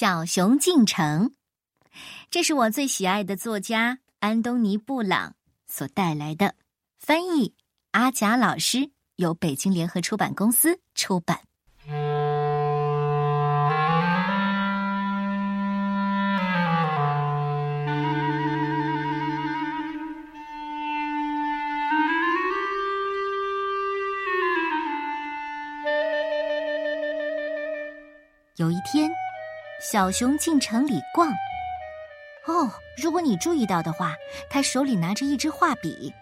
小熊进城，这是我最喜爱的作家安东尼·布朗所带来的翻译，阿贾老师由北京联合出版公司出版。有一天。小熊进城里逛。哦，如果你注意到的话，他手里拿着一支画笔。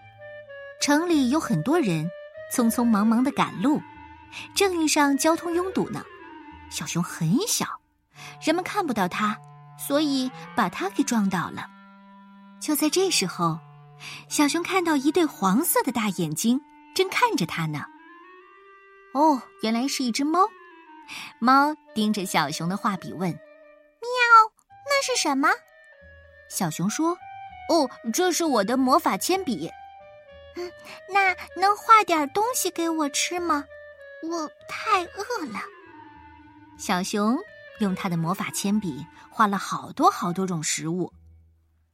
城里有很多人，匆匆忙忙的赶路，正遇上交通拥堵呢。小熊很小，人们看不到它，所以把它给撞倒了。就在这时候，小熊看到一对黄色的大眼睛正看着它呢。哦，原来是一只猫。猫盯着小熊的画笔问。那是什么？小熊说：“哦，这是我的魔法铅笔。嗯，那能画点东西给我吃吗？我太饿了。”小熊用他的魔法铅笔画了好多好多种食物。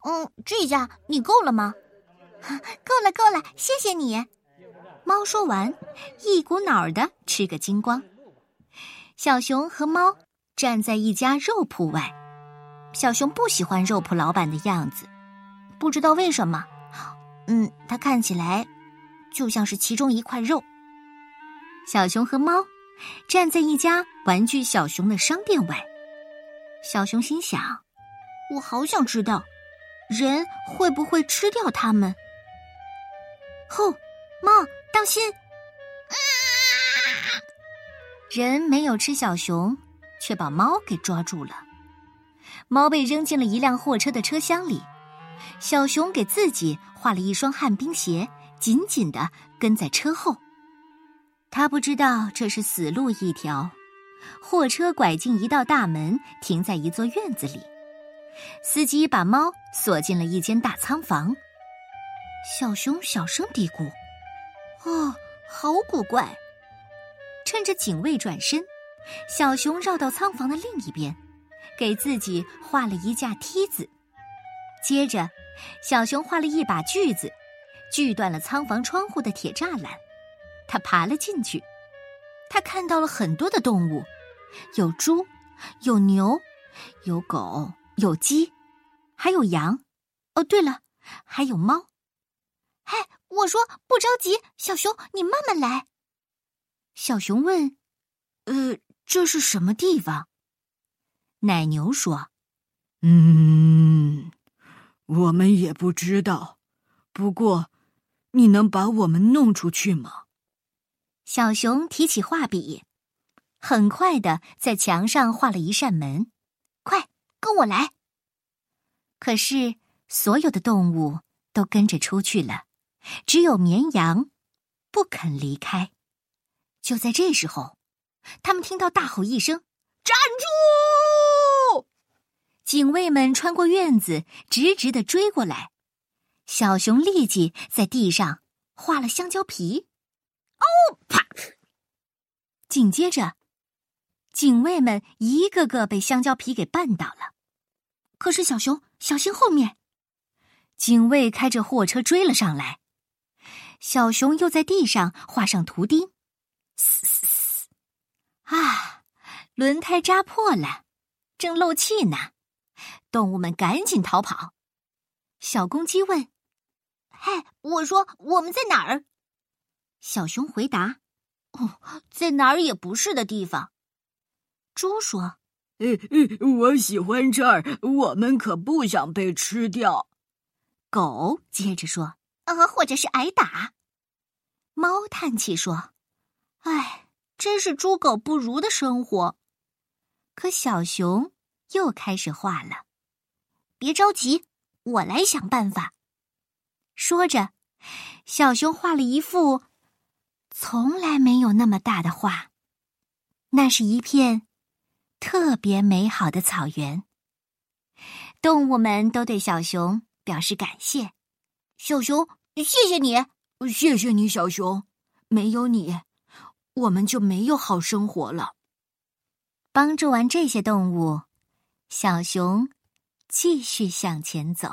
嗯，这下你够了吗？够了，够了，谢谢你。猫说完，一股脑儿的吃个精光。小熊和猫站在一家肉铺外。小熊不喜欢肉铺老板的样子，不知道为什么。嗯，他看起来就像是其中一块肉。小熊和猫站在一家玩具小熊的商店外。小熊心想：“我好想知道，人会不会吃掉它们？”吼，猫，当心！人没有吃小熊，却把猫给抓住了。猫被扔进了一辆货车的车厢里，小熊给自己画了一双旱冰鞋，紧紧的跟在车后。他不知道这是死路一条。货车拐进一道大门，停在一座院子里。司机把猫锁进了一间大仓房。小熊小声嘀咕：“哦，好古怪。”趁着警卫转身，小熊绕到仓房的另一边。给自己画了一架梯子，接着，小熊画了一把锯子，锯断了仓房窗户的铁栅栏。他爬了进去，他看到了很多的动物，有猪，有牛，有狗，有鸡，还有羊。哦，对了，还有猫。嘿，我说不着急，小熊，你慢慢来。小熊问：“呃，这是什么地方？”奶牛说：“嗯，我们也不知道。不过，你能把我们弄出去吗？”小熊提起画笔，很快的在墙上画了一扇门。快跟我来！可是所有的动物都跟着出去了，只有绵羊不肯离开。就在这时候，他们听到大吼一声：“站住！”警卫们穿过院子，直直的追过来。小熊立即在地上画了香蕉皮。哦，啪！紧接着，警卫们一个个被香蕉皮给绊倒了。可是小熊小心后面，警卫开着货车追了上来。小熊又在地上画上图钉。嘶嘶嘶！啊，轮胎扎破了，正漏气呢。动物们赶紧逃跑。小公鸡问：“嘿，我说我们在哪儿？”小熊回答：“哦，在哪儿也不是的地方。”猪说：“呃呃，我喜欢这儿，我们可不想被吃掉。”狗接着说：“呃，或者是挨打。”猫叹气说：“唉，真是猪狗不如的生活。”可小熊又开始画了。别着急，我来想办法。说着，小熊画了一幅从来没有那么大的画。那是一片特别美好的草原。动物们都对小熊表示感谢。小熊，谢谢你，谢谢你，小熊。没有你，我们就没有好生活了。帮助完这些动物。小熊继续向前走。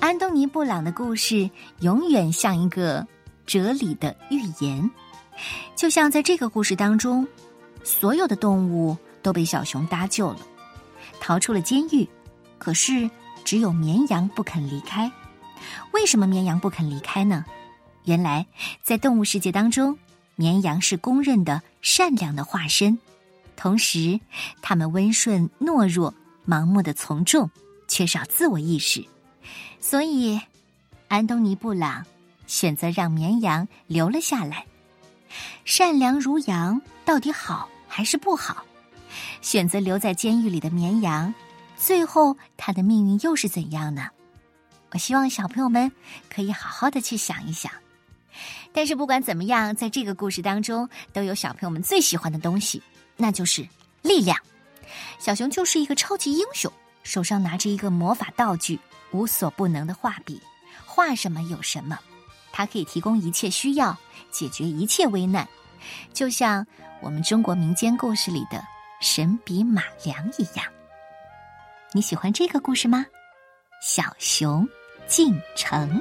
安东尼·布朗的故事永远像一个哲理的寓言，就像在这个故事当中，所有的动物都被小熊搭救了，逃出了监狱。可是，只有绵羊不肯离开。为什么绵羊不肯离开呢？原来，在动物世界当中，绵羊是公认的善良的化身，同时，它们温顺懦弱、盲目的从众，缺少自我意识。所以，安东尼·布朗选择让绵羊留了下来。善良如羊，到底好还是不好？选择留在监狱里的绵羊，最后他的命运又是怎样呢？我希望小朋友们可以好好的去想一想。但是不管怎么样，在这个故事当中，都有小朋友们最喜欢的东西，那就是力量。小熊就是一个超级英雄，手上拿着一个魔法道具——无所不能的画笔，画什么有什么。它可以提供一切需要，解决一切危难，就像我们中国民间故事里的神笔马良一样。你喜欢这个故事吗？小熊进城。